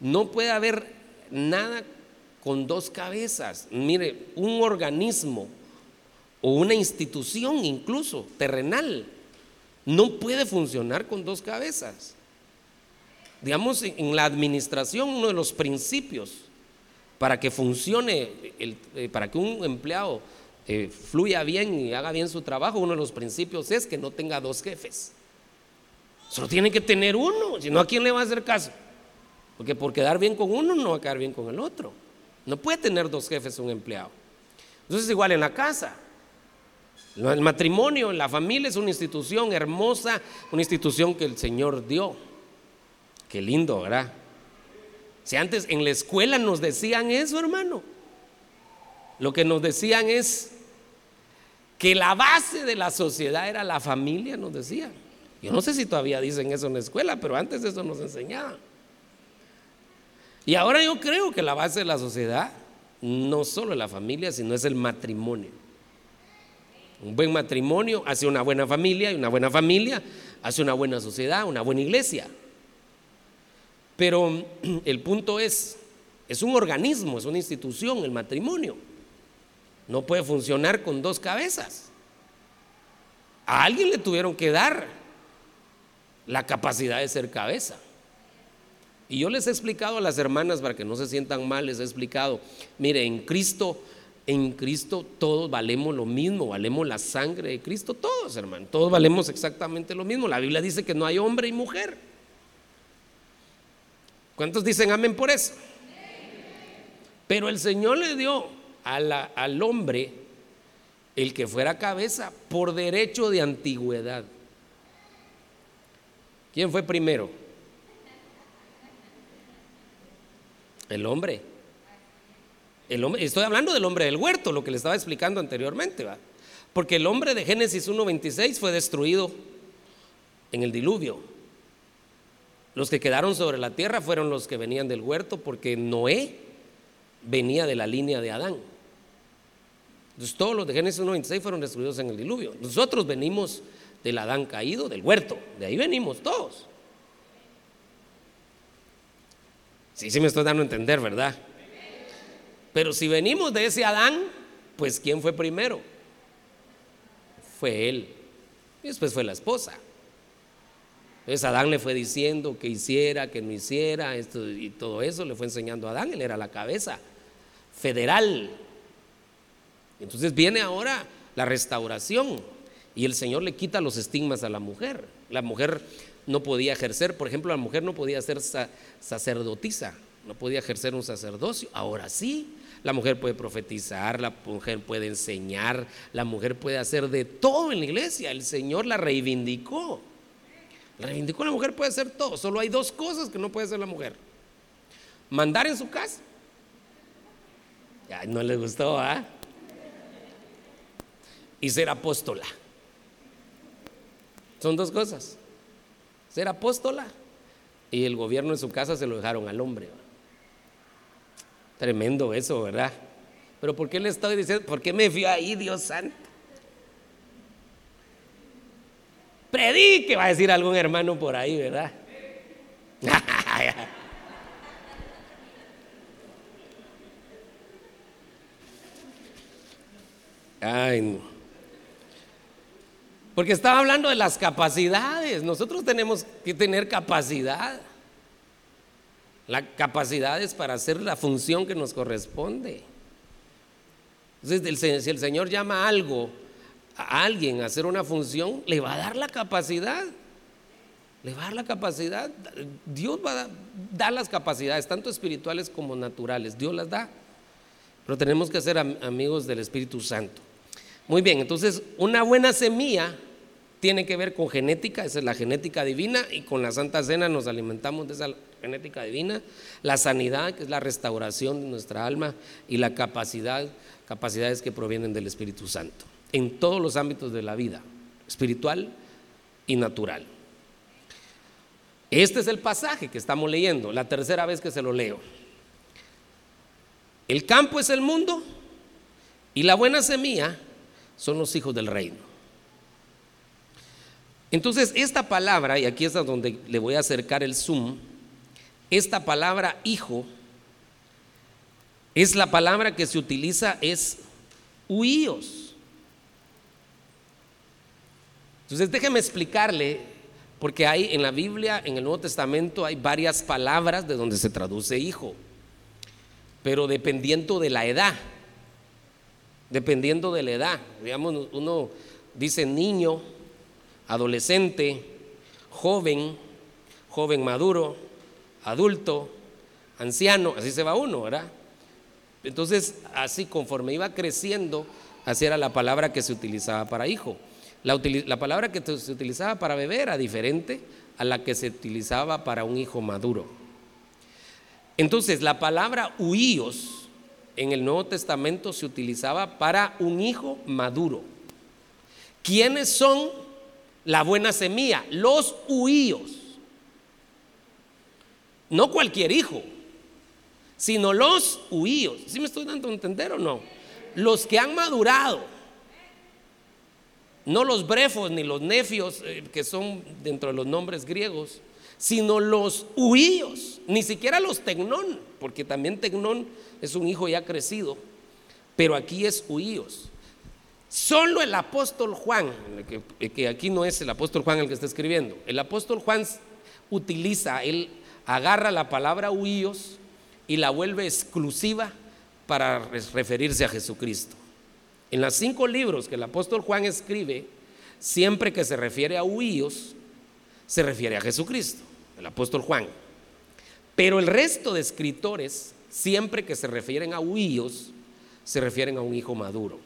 no puede haber nada con dos cabezas. Mire, un organismo o una institución incluso terrenal no puede funcionar con dos cabezas. Digamos, en la administración, uno de los principios para que funcione, eh, para que un empleado eh, fluya bien y haga bien su trabajo, uno de los principios es que no tenga dos jefes. Solo tiene que tener uno, si no, ¿a quién le va a hacer caso? Porque por quedar bien con uno no va a quedar bien con el otro. No puede tener dos jefes un empleado. Entonces, igual en la casa. El matrimonio, la familia es una institución hermosa, una institución que el Señor dio. Qué lindo, ¿verdad? Si antes en la escuela nos decían eso, hermano, lo que nos decían es que la base de la sociedad era la familia, nos decían. Yo no sé si todavía dicen eso en la escuela, pero antes eso nos enseñaban. Y ahora yo creo que la base de la sociedad no solo es la familia, sino es el matrimonio. Un buen matrimonio hace una buena familia y una buena familia hace una buena sociedad, una buena iglesia. Pero el punto es, es un organismo, es una institución, el matrimonio. No puede funcionar con dos cabezas. A alguien le tuvieron que dar la capacidad de ser cabeza. Y yo les he explicado a las hermanas para que no se sientan mal, les he explicado, mire, en Cristo, en Cristo todos valemos lo mismo, valemos la sangre de Cristo, todos hermanos, todos valemos exactamente lo mismo. La Biblia dice que no hay hombre y mujer. ¿Cuántos dicen amén por eso? Pero el Señor le dio al hombre el que fuera cabeza por derecho de antigüedad. ¿Quién fue primero? El hombre. El hombre. Estoy hablando del hombre del huerto, lo que le estaba explicando anteriormente, ¿va? Porque el hombre de Génesis 1.26 fue destruido en el diluvio. Los que quedaron sobre la tierra fueron los que venían del huerto porque Noé venía de la línea de Adán. Entonces todos los de Génesis 1.26 fueron destruidos en el diluvio. Nosotros venimos del Adán caído, del huerto. De ahí venimos todos. Sí, sí me estoy dando a entender, ¿verdad? Pero si venimos de ese Adán, pues ¿quién fue primero? Fue él. Y después fue la esposa. Entonces Adán le fue diciendo que hiciera, que no hiciera, esto y todo eso le fue enseñando a Adán, él era la cabeza federal. Entonces viene ahora la restauración y el Señor le quita los estigmas a la mujer. La mujer no podía ejercer, por ejemplo, la mujer no podía ser sacerdotisa, no podía ejercer un sacerdocio. Ahora sí, la mujer puede profetizar, la mujer puede enseñar, la mujer puede hacer de todo en la iglesia. El Señor la reivindicó. Reivindicó la mujer puede hacer todo. Solo hay dos cosas que no puede hacer la mujer. Mandar en su casa. no le gustó, ¿ah? Y ser apóstola. Son dos cosas. Ser apóstola y el gobierno en su casa se lo dejaron al hombre. Tremendo eso, ¿verdad? Pero ¿por qué le estoy diciendo? ¿Por qué me fui ahí, Dios santo? Predique, va a decir algún hermano por ahí, ¿verdad? Ay, Porque estaba hablando de las capacidades. Nosotros tenemos que tener capacidad. La capacidad es para hacer la función que nos corresponde. Entonces, si el Señor llama algo a alguien hacer una función, le va a dar la capacidad. Le va a dar la capacidad. Dios va a dar las capacidades, tanto espirituales como naturales. Dios las da. pero tenemos que ser amigos del Espíritu Santo. Muy bien, entonces una buena semilla tiene que ver con genética, esa es la genética divina, y con la Santa Cena nos alimentamos de esa genética divina, la sanidad, que es la restauración de nuestra alma, y la capacidad, capacidades que provienen del Espíritu Santo, en todos los ámbitos de la vida, espiritual y natural. Este es el pasaje que estamos leyendo, la tercera vez que se lo leo. El campo es el mundo y la buena semilla son los hijos del reino. Entonces, esta palabra, y aquí es donde le voy a acercar el zoom, esta palabra hijo es la palabra que se utiliza, es huíos. Entonces, déjeme explicarle, porque hay en la Biblia, en el Nuevo Testamento, hay varias palabras de donde se traduce hijo, pero dependiendo de la edad, dependiendo de la edad, digamos, uno dice niño, adolescente, joven, joven maduro, adulto, anciano, así se va uno, ¿verdad? Entonces, así conforme iba creciendo, así era la palabra que se utilizaba para hijo. La, la, palabra que se utilizaba para bebé era diferente a la que se utilizaba para un hijo maduro. Entonces, la palabra huíos en el Nuevo Testamento se utilizaba para un hijo maduro. ¿Quiénes son la buena semilla, los huíos. No cualquier hijo, sino los huíos. ¿Sí me estoy dando a entender o no? Los que han madurado. No los brefos ni los nefios, eh, que son dentro de los nombres griegos, sino los huíos, ni siquiera los tecnón, porque también tecnón es un hijo ya crecido, pero aquí es huíos. Solo el apóstol Juan, que, aquí no es el apóstol Juan el que está escribiendo, el apóstol Juan utiliza, él agarra la palabra huíos y la vuelve exclusiva para referirse a Jesucristo. En los cinco libros que el apóstol Juan escribe, siempre que se refiere a huíos, se refiere a Jesucristo, el apóstol Juan. Pero el resto de escritores, siempre que se refieren a huíos, se refieren a un hijo maduro.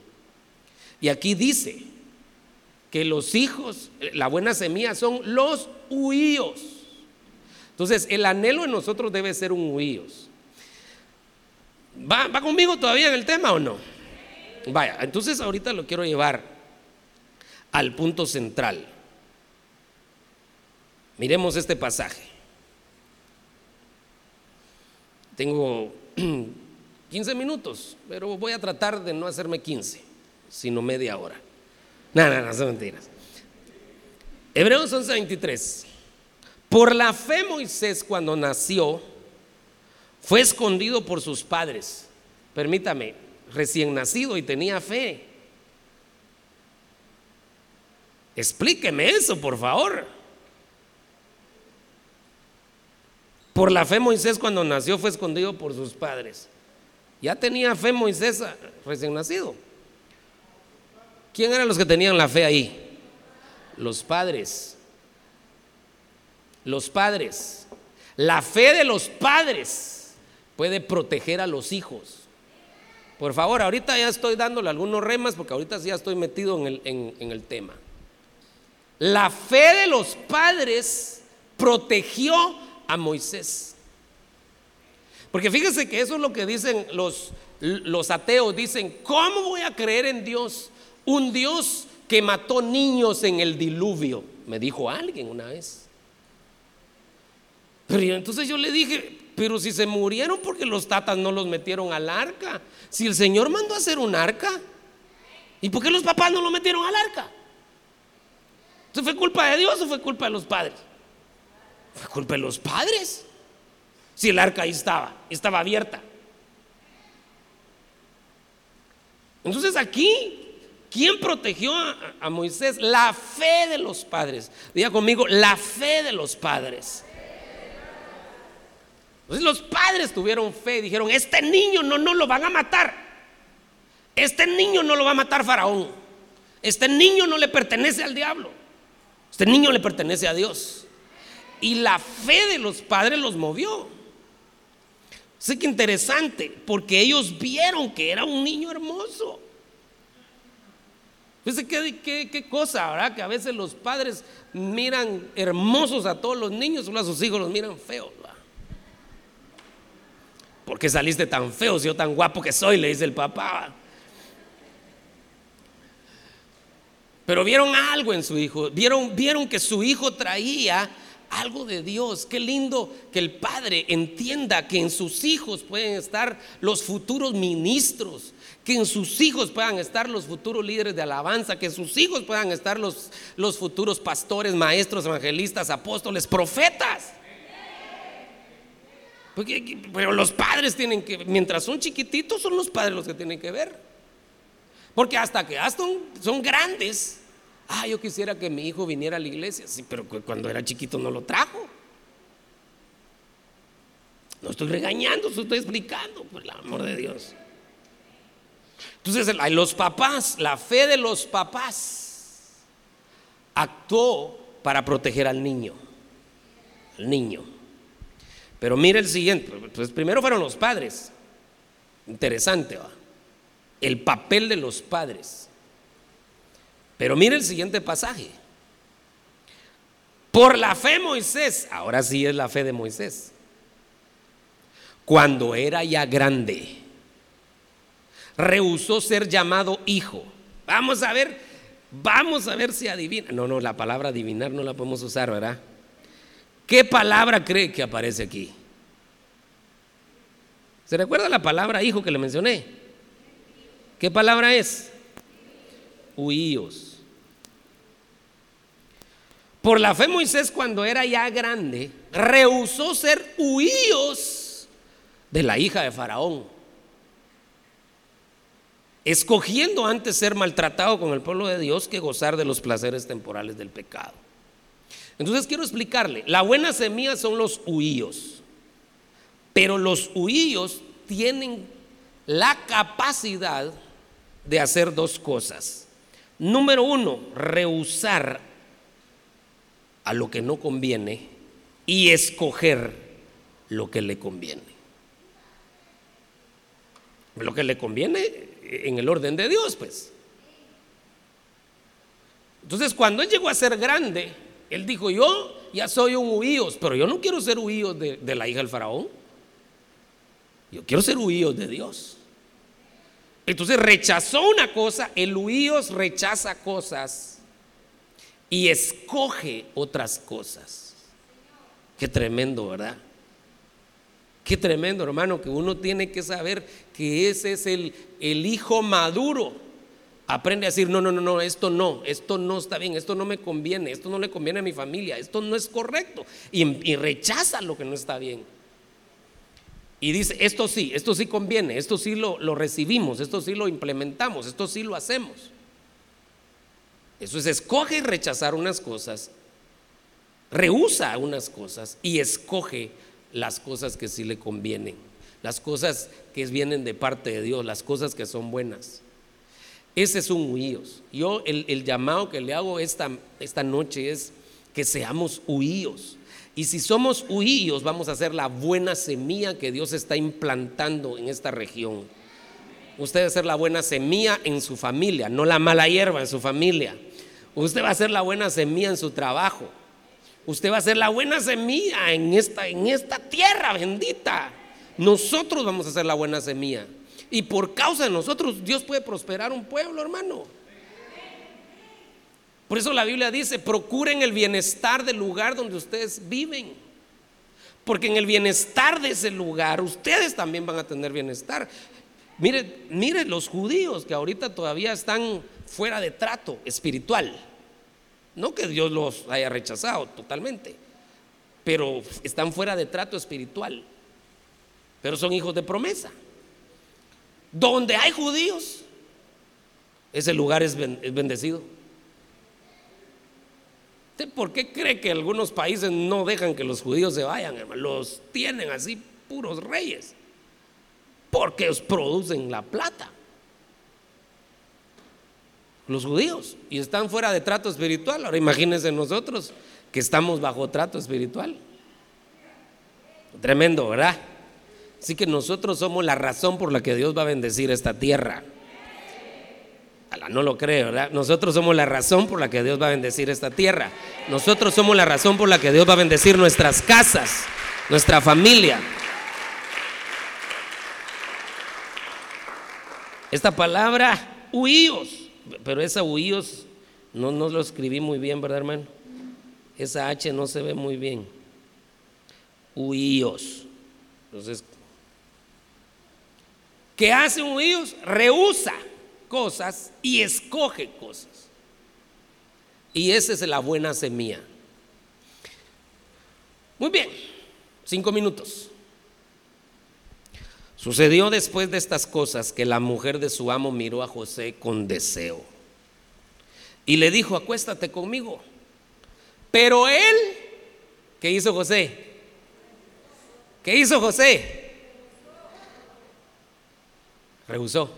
Y aquí dice que los hijos, la buena semilla son los huíos. Entonces, el anhelo en nosotros debe ser un huíos. ¿Va, ¿Va conmigo todavía en el tema o no? Vaya, entonces ahorita lo quiero llevar al punto central. Miremos este pasaje. Tengo 15 minutos, pero voy a tratar de no hacerme 15 sino media hora. No, no, no, son mentiras. Hebreos 11:23. Por la fe Moisés cuando nació fue escondido por sus padres. Permítame, recién nacido y tenía fe. Explíqueme eso, por favor. Por la fe Moisés cuando nació fue escondido por sus padres. Ya tenía fe Moisés recién nacido. ¿Quién eran los que tenían la fe ahí? Los padres. Los padres. La fe de los padres puede proteger a los hijos. Por favor, ahorita ya estoy dándole algunos remas porque ahorita sí ya estoy metido en el, tema. La fe de los padres protegió a Moisés. Porque fíjense que eso es lo que dicen los, los ateos. Dicen, ¿cómo voy a creer en Dios un Dios que mató niños en el diluvio, me dijo alguien una vez. Pero entonces yo le dije, pero si se murieron porque los tatas no los metieron al arca, si el Señor mandó a hacer un arca, ¿y por qué los papás no lo metieron al arca? ¿Eso fue culpa de Dios o fue culpa de los padres? Fue culpa de los padres. Si el arca ahí estaba, estaba abierta. Entonces aquí ¿Quién protegió a, Moisés? La fe de los padres. Diga conmigo, la fe de los padres. Entonces los padres tuvieron fe y dijeron, este niño no, no lo van a matar. Este niño no lo va a matar Faraón. Este niño no le pertenece al diablo. Este niño le pertenece a Dios. Y la fe de los padres los movió. Sí que interesante, porque ellos vieron que era un niño hermoso. Fíjense qué, qué, cosa, ¿verdad? Que a veces los padres miran hermosos a todos los niños, solo a sus hijos los miran feos. ¿Por qué saliste tan feo si yo tan guapo que soy? Le dice el papá. Pero vieron algo en su hijo, vieron, vieron que su hijo traía algo de Dios. Qué lindo que el padre entienda que en sus hijos pueden estar los futuros ministros, que en sus hijos puedan estar los futuros líderes de alabanza, que en sus hijos puedan estar los, los futuros pastores, maestros, evangelistas, apóstoles, profetas. Pero los padres tienen que, mientras son chiquititos, son los padres los que tienen que ver. Porque hasta que hasta son grandes, ah, yo quisiera que mi hijo viniera a la iglesia, sí, pero cuando era chiquito no lo trajo. No estoy regañando, estoy explicando, por el amor de Dios. Entonces, los papás, la fe de los papás actuó para proteger al niño, al niño. Pero mire el siguiente, pues primero fueron los padres. Interesante, ¿va? El papel de los padres. Pero mire el siguiente pasaje. Por la fe Moisés, ahora sí es la fe de Moisés, cuando era ya grande, rehusó ser llamado hijo. Vamos a ver, vamos a ver si adivina. No, no, la palabra adivinar no la podemos usar, ¿verdad? ¿Qué palabra cree que aparece aquí? ¿Se recuerda la palabra hijo que le mencioné? ¿Qué palabra es? Huíos. Por la fe Moisés cuando era ya grande, rehusó ser huíos de la hija de Faraón, escogiendo antes ser maltratado con el pueblo de Dios que gozar de los placeres temporales del pecado. Entonces quiero explicarle, la buena semilla son los huíos, pero los huíos tienen la capacidad de hacer dos cosas. Número uno, rehusar a lo que no conviene y escoger lo que le conviene. Lo que le conviene en el orden de Dios, pues. Entonces, cuando él llegó a ser grande, él dijo, yo ya soy un huíos, pero yo no quiero ser huíos de, la hija del faraón. Yo quiero ser huíos de Dios. Entonces rechazó una cosa, el huíos rechaza cosas y escoge otras cosas. Qué tremendo, ¿verdad? Qué tremendo, hermano, que uno tiene que saber que ese es el hijo maduro. Aprende a decir, no, no, no, no, esto no, esto no está bien, esto no me conviene, esto no le conviene a mi familia, esto no es correcto. Y, rechaza lo que no está bien. Y dice, esto sí, esto sí conviene, esto sí lo, lo recibimos, esto sí lo implementamos, esto sí lo hacemos. Eso es, escoge rechazar unas cosas, rehúsa unas cosas y escoge las cosas que sí le convienen, las cosas que vienen de parte de Dios, las cosas que son buenas. Ese es un huíos. Yo el, llamado que le hago esta, esta noche es que seamos huíos. Y si somos huíos, vamos a hacer la buena semilla que Dios está implantando en esta región. Usted va a ser la buena semilla en su familia, no la mala hierba en su familia. Usted va a ser la buena semilla en su trabajo. Usted va a ser la buena semilla en esta, en esta tierra bendita. Nosotros vamos a ser la buena semilla. Y por causa de nosotros, Dios puede prosperar un pueblo, hermano. Por eso la Biblia dice, procuren el bienestar del lugar donde ustedes viven. Porque en el bienestar de ese lugar, ustedes también van a tener bienestar. Mire, mire los judíos que ahorita todavía están fuera de trato espiritual. No que Dios los haya rechazado totalmente, pero están fuera de trato espiritual. Pero son hijos de promesa. Donde hay judíos, ese lugar es bendecido. por qué cree que algunos países no dejan que los judíos se vayan, Los tienen así puros reyes. Porque ellos producen la plata los judíos, y están fuera de trato espiritual. Ahora imagínense nosotros que estamos bajo trato espiritual. Tremendo, ¿verdad? Así que nosotros somos la razón por la que Dios va a bendecir esta tierra. no lo creo, ¿verdad? Nosotros somos la razón por la que Dios va a bendecir esta tierra. Nosotros somos la razón por la que Dios va a bendecir nuestras casas, nuestra familia. Esta palabra, huíos, pero esa huíos no, no lo escribí muy bien, ¿verdad, hermano? Esa H no se ve muy bien. Huíos. Entonces, ¿qué hace un huíos? Rehúsa cosas y escoge cosas. Y esa es la buena semilla. Muy bien, cinco minutos. Sucedió después de estas cosas que la mujer de su amo miró a José con deseo y le dijo, acuéstate conmigo. Pero él, ¿qué hizo José? ¿Qué hizo José? Rehusó.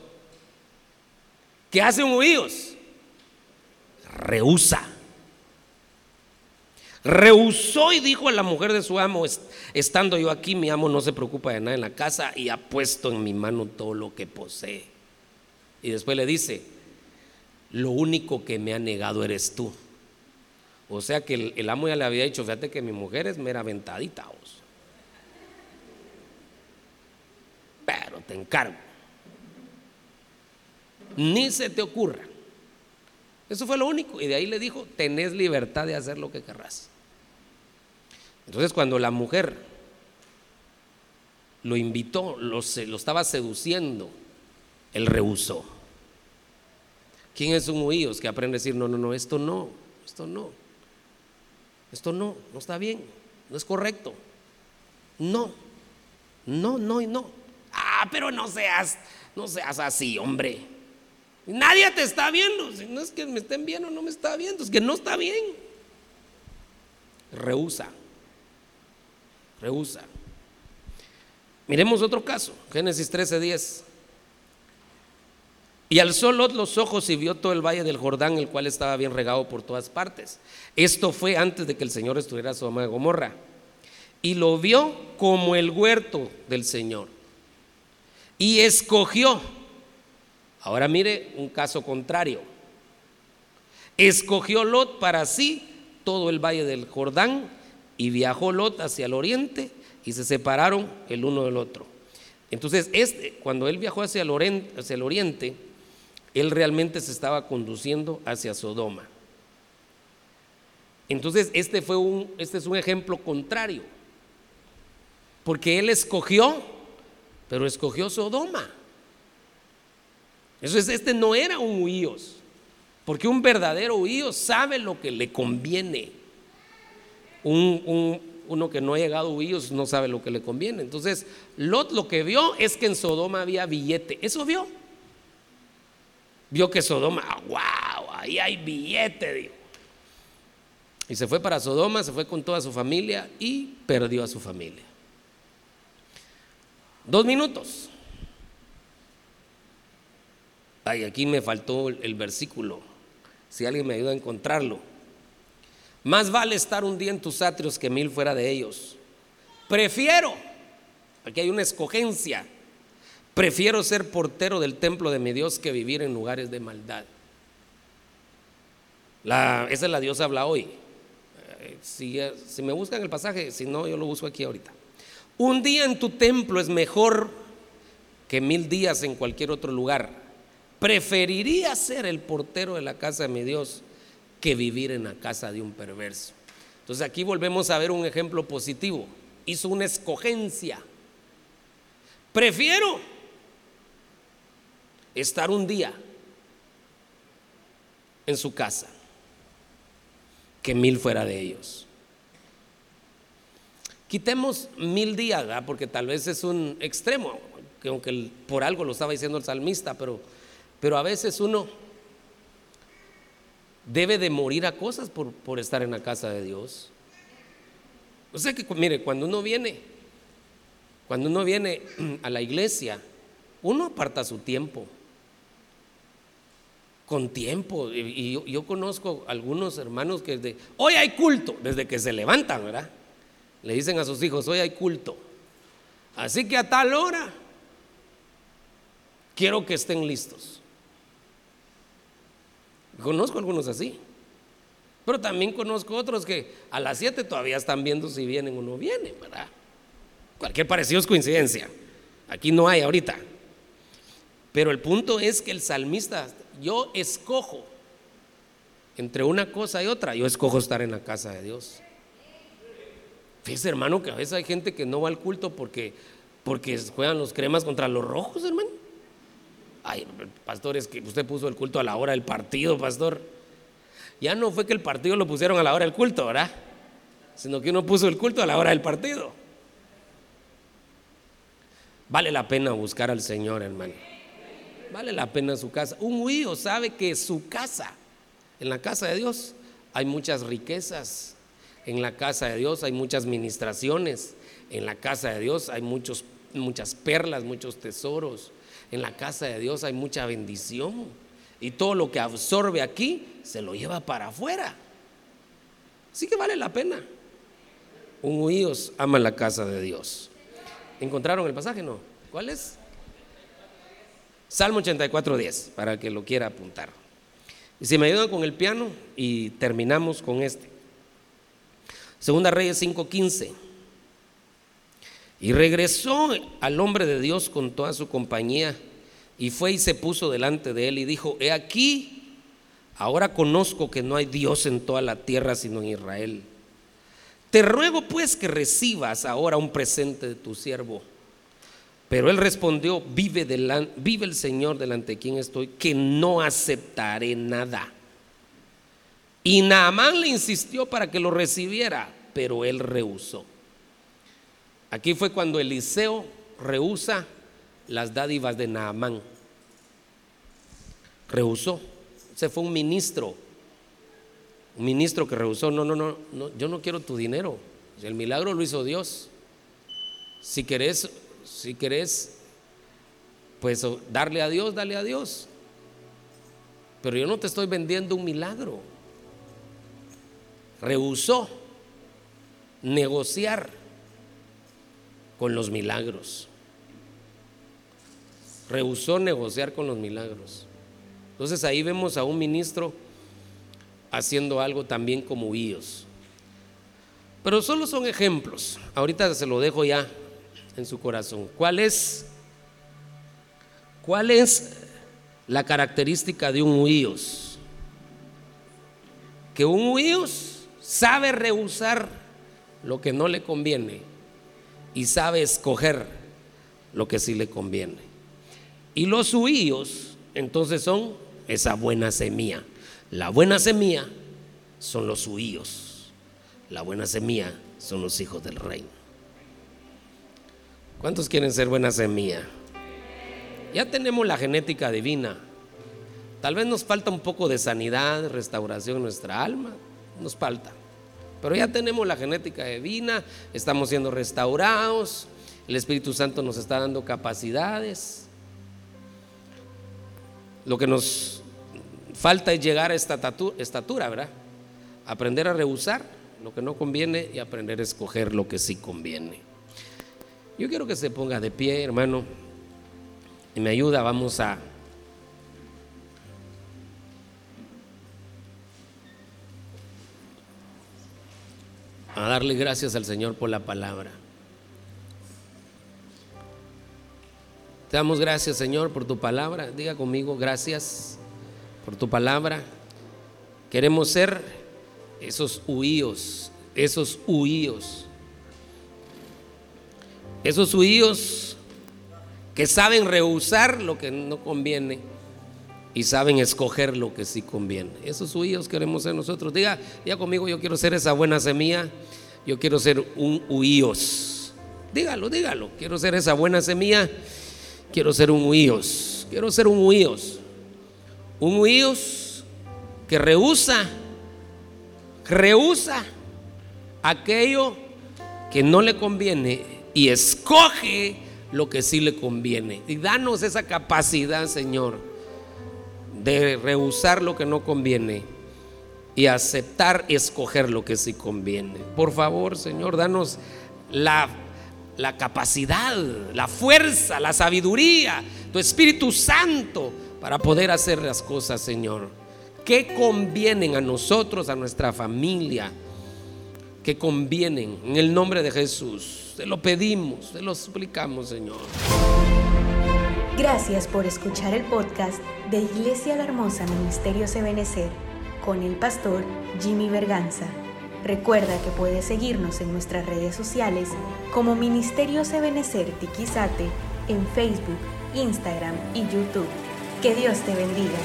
¿Qué hace un huíos? Rehúsa. Rehusó y dijo a la mujer de su amo, estando yo aquí, mi amo no se preocupa de nada en la casa y ha puesto en mi mano todo lo que posee. Y después le dice, lo único que me ha negado eres tú. O sea que el, amo ya le había dicho, fíjate que mi mujer es mera ventadita. Pero te encargo. Ni se te ocurra. Eso fue lo único. Y de ahí le dijo, tenés libertad de hacer lo que querrás. Entonces cuando la mujer lo invitó, lo, lo estaba seduciendo, él rehusó. ¿Quién es un huíos que aprende a decir, no, no, no, esto no, esto no, esto no, no está bien, no es correcto? No, no, no y no. Ah, pero no seas, no seas así, hombre. Nadie te está viendo. No es que me estén viendo, no me está viendo, es que no está bien. Rehúsa rehúsa. Miremos otro caso, Génesis 13:10. Y alzó Lot los ojos y vio todo el valle del Jordán, el cual estaba bien regado por todas partes. Esto fue antes de que el Señor estuviera Sodoma de Gomorra. Y lo vio como el huerto del Señor. Y escogió. Ahora mire un caso contrario. Escogió Lot para sí todo el valle del Jordán y viajó Lot hacia el oriente y se separaron el uno del otro. Entonces, este, cuando él viajó hacia el, oriente, hacia el oriente, él realmente se estaba conduciendo hacia Sodoma. Entonces, este, fue un, este es un ejemplo contrario, porque él escogió, pero escogió Sodoma. Eso es, este no era un huíos, porque un verdadero huíos sabe lo que le conviene un, uno que no ha llegado a huillos no sabe lo que le conviene. Entonces, Lot lo que vio es que en Sodoma había billete. Eso vio. Vio que Sodoma, wow, ahí hay billete, dijo. Y se fue para Sodoma, se fue con toda su familia y perdió a su familia. Dos minutos. Ay, aquí me faltó el versículo. Si alguien me ayuda a encontrarlo. Más vale estar un día en tus atrios que mil fuera de ellos. Prefiero, aquí hay una escogencia, prefiero ser portero del templo de mi Dios que vivir en lugares de maldad. esa es la Dios habla hoy. Eh, si, si me buscan el pasaje, si no, yo lo busco aquí ahorita. Un día en tu templo es mejor que mil días en cualquier otro lugar. Preferiría ser el portero de la casa de mi Dios que vivir en la casa de un perverso. Entonces aquí volvemos a ver un ejemplo positivo. Hizo una escogencia. Prefiero estar un día en su casa que mil fuera de ellos. Quitemos mil días, porque tal vez es un extremo, que aunque por algo lo estaba diciendo el salmista, pero, pero a veces uno debe de morir a cosas por, estar en la casa de Dios. O sea que, mire, cuando uno viene, cuando uno viene a la iglesia, uno aparta su tiempo. Con tiempo. Y, yo, conozco algunos hermanos que hoy hay culto, desde que se levantan, ¿verdad? Le dicen a sus hijos, hoy hay culto. Así que a tal hora quiero que estén listos. Conozco algunos así. Pero también conozco otros que a las 7 todavía están viendo si vienen o no vienen, ¿verdad? Cualquier parecido es coincidencia. Aquí no hay ahorita. Pero el punto es que el salmista, yo escojo entre una cosa y otra, yo escojo estar en la casa de Dios. Fíjese, hermano, que a veces hay gente que no va al culto porque, porque juegan los cremas contra los rojos, hermano. Pastor, es que usted puso el culto a la hora del partido, pastor. Ya no fue que el partido lo pusieron a la hora del culto, ¿verdad? Sino que uno puso el culto a la hora del partido. Vale la pena buscar al Señor, hermano. Vale la pena su casa. Un huío sabe que su casa, en la casa de Dios, hay muchas riquezas. En la casa de Dios hay muchas ministraciones. En la casa de Dios hay muchos, muchas perlas, muchos tesoros. En la casa de Dios hay mucha bendición. Y todo lo que absorbe aquí se lo lleva para afuera. Así que vale la pena. Un huíos ama la casa de Dios. ¿Encontraron el pasaje? No. ¿Cuál es? Salmo 84, 10, para que lo quiera apuntar. Y si me ayudan con el piano y terminamos con este. Segunda Reyes 5:15. Y regresó al hombre de Dios con toda su compañía y fue y se puso delante de él y dijo, he aquí, ahora conozco que no hay Dios en toda la tierra sino en Israel. Te ruego pues que recibas ahora un presente de tu siervo. Pero él respondió, vive, vive el Señor delante de quien estoy, que no aceptaré nada. Y Naamán le insistió para que lo recibiera, pero él rehusó. Aquí fue cuando Eliseo rehúsa las dádivas de Naamán. Rehusó. Se fue un ministro. Un ministro que rehusó. No, no, no, no, yo no quiero tu dinero. El milagro lo hizo Dios. Si querés, si querés, pues darle a Dios, dale a Dios. Pero yo no te estoy vendiendo un milagro. Rehusó negociar con los milagros rehusó negociar con los milagros. Entonces ahí vemos a un ministro haciendo algo también como ellos. Pero solo son ejemplos. Ahorita se lo dejo ya en su corazón. ¿Cuál es, cuál es la característica de un huíos? Que un huíos sabe rehusar lo que no le conviene y sabe escoger lo que sí le conviene. Y los huíos, entonces son esa buena semilla. La buena semilla son los huíos. La buena semilla son los hijos del reino. ¿Cuántos quieren ser buena semilla? Ya tenemos la genética divina. Tal vez nos falta un poco de sanidad, restauración en nuestra alma. Nos falta. Pero ya tenemos la genética divina, estamos siendo restaurados, el Espíritu Santo nos está dando capacidades. Lo que nos falta es llegar a esta estatura, ¿verdad? Aprender a rehusar lo que no conviene y aprender a escoger lo que sí conviene. Yo quiero que se ponga de pie, hermano, y me ayuda, vamos a... a darle gracias al Señor por la palabra. Te damos gracias, Señor, por tu palabra. Diga conmigo, gracias por tu palabra. Queremos ser esos huíos, esos huíos. Esos huíos que saben rehusar lo que no conviene y saben escoger lo que sí conviene. Esos huíos queremos ser nosotros. Diga, ya conmigo, yo quiero ser esa buena semilla. Yo quiero ser un huíos. Dígalo, dígalo. Quiero ser esa buena semilla Quiero ser un huíos. Quiero ser un huíos. Un huíos que rehúsa, rehúsa aquello que no le conviene y escoge lo que sí le conviene. Y danos esa capacidad, Señor, de rehusar lo que no conviene y aceptar escoger lo que sí conviene. Por favor, Señor, danos la la capacidad, la fuerza, la sabiduría, tu Espíritu Santo para poder hacer las cosas, Señor, que convienen a nosotros, a nuestra familia, que convienen en el nombre de Jesús. Te lo pedimos, te lo suplicamos, Señor. Gracias por escuchar el podcast de Iglesia La Hermosa Ministerios Ebenecer con el pastor Jimmy Berganza. Recuerda que puedes seguirnos en nuestras redes sociales como Ministerios Ebenecer Tiquizate en Facebook, Instagram y YouTube. Que Dios te bendiga.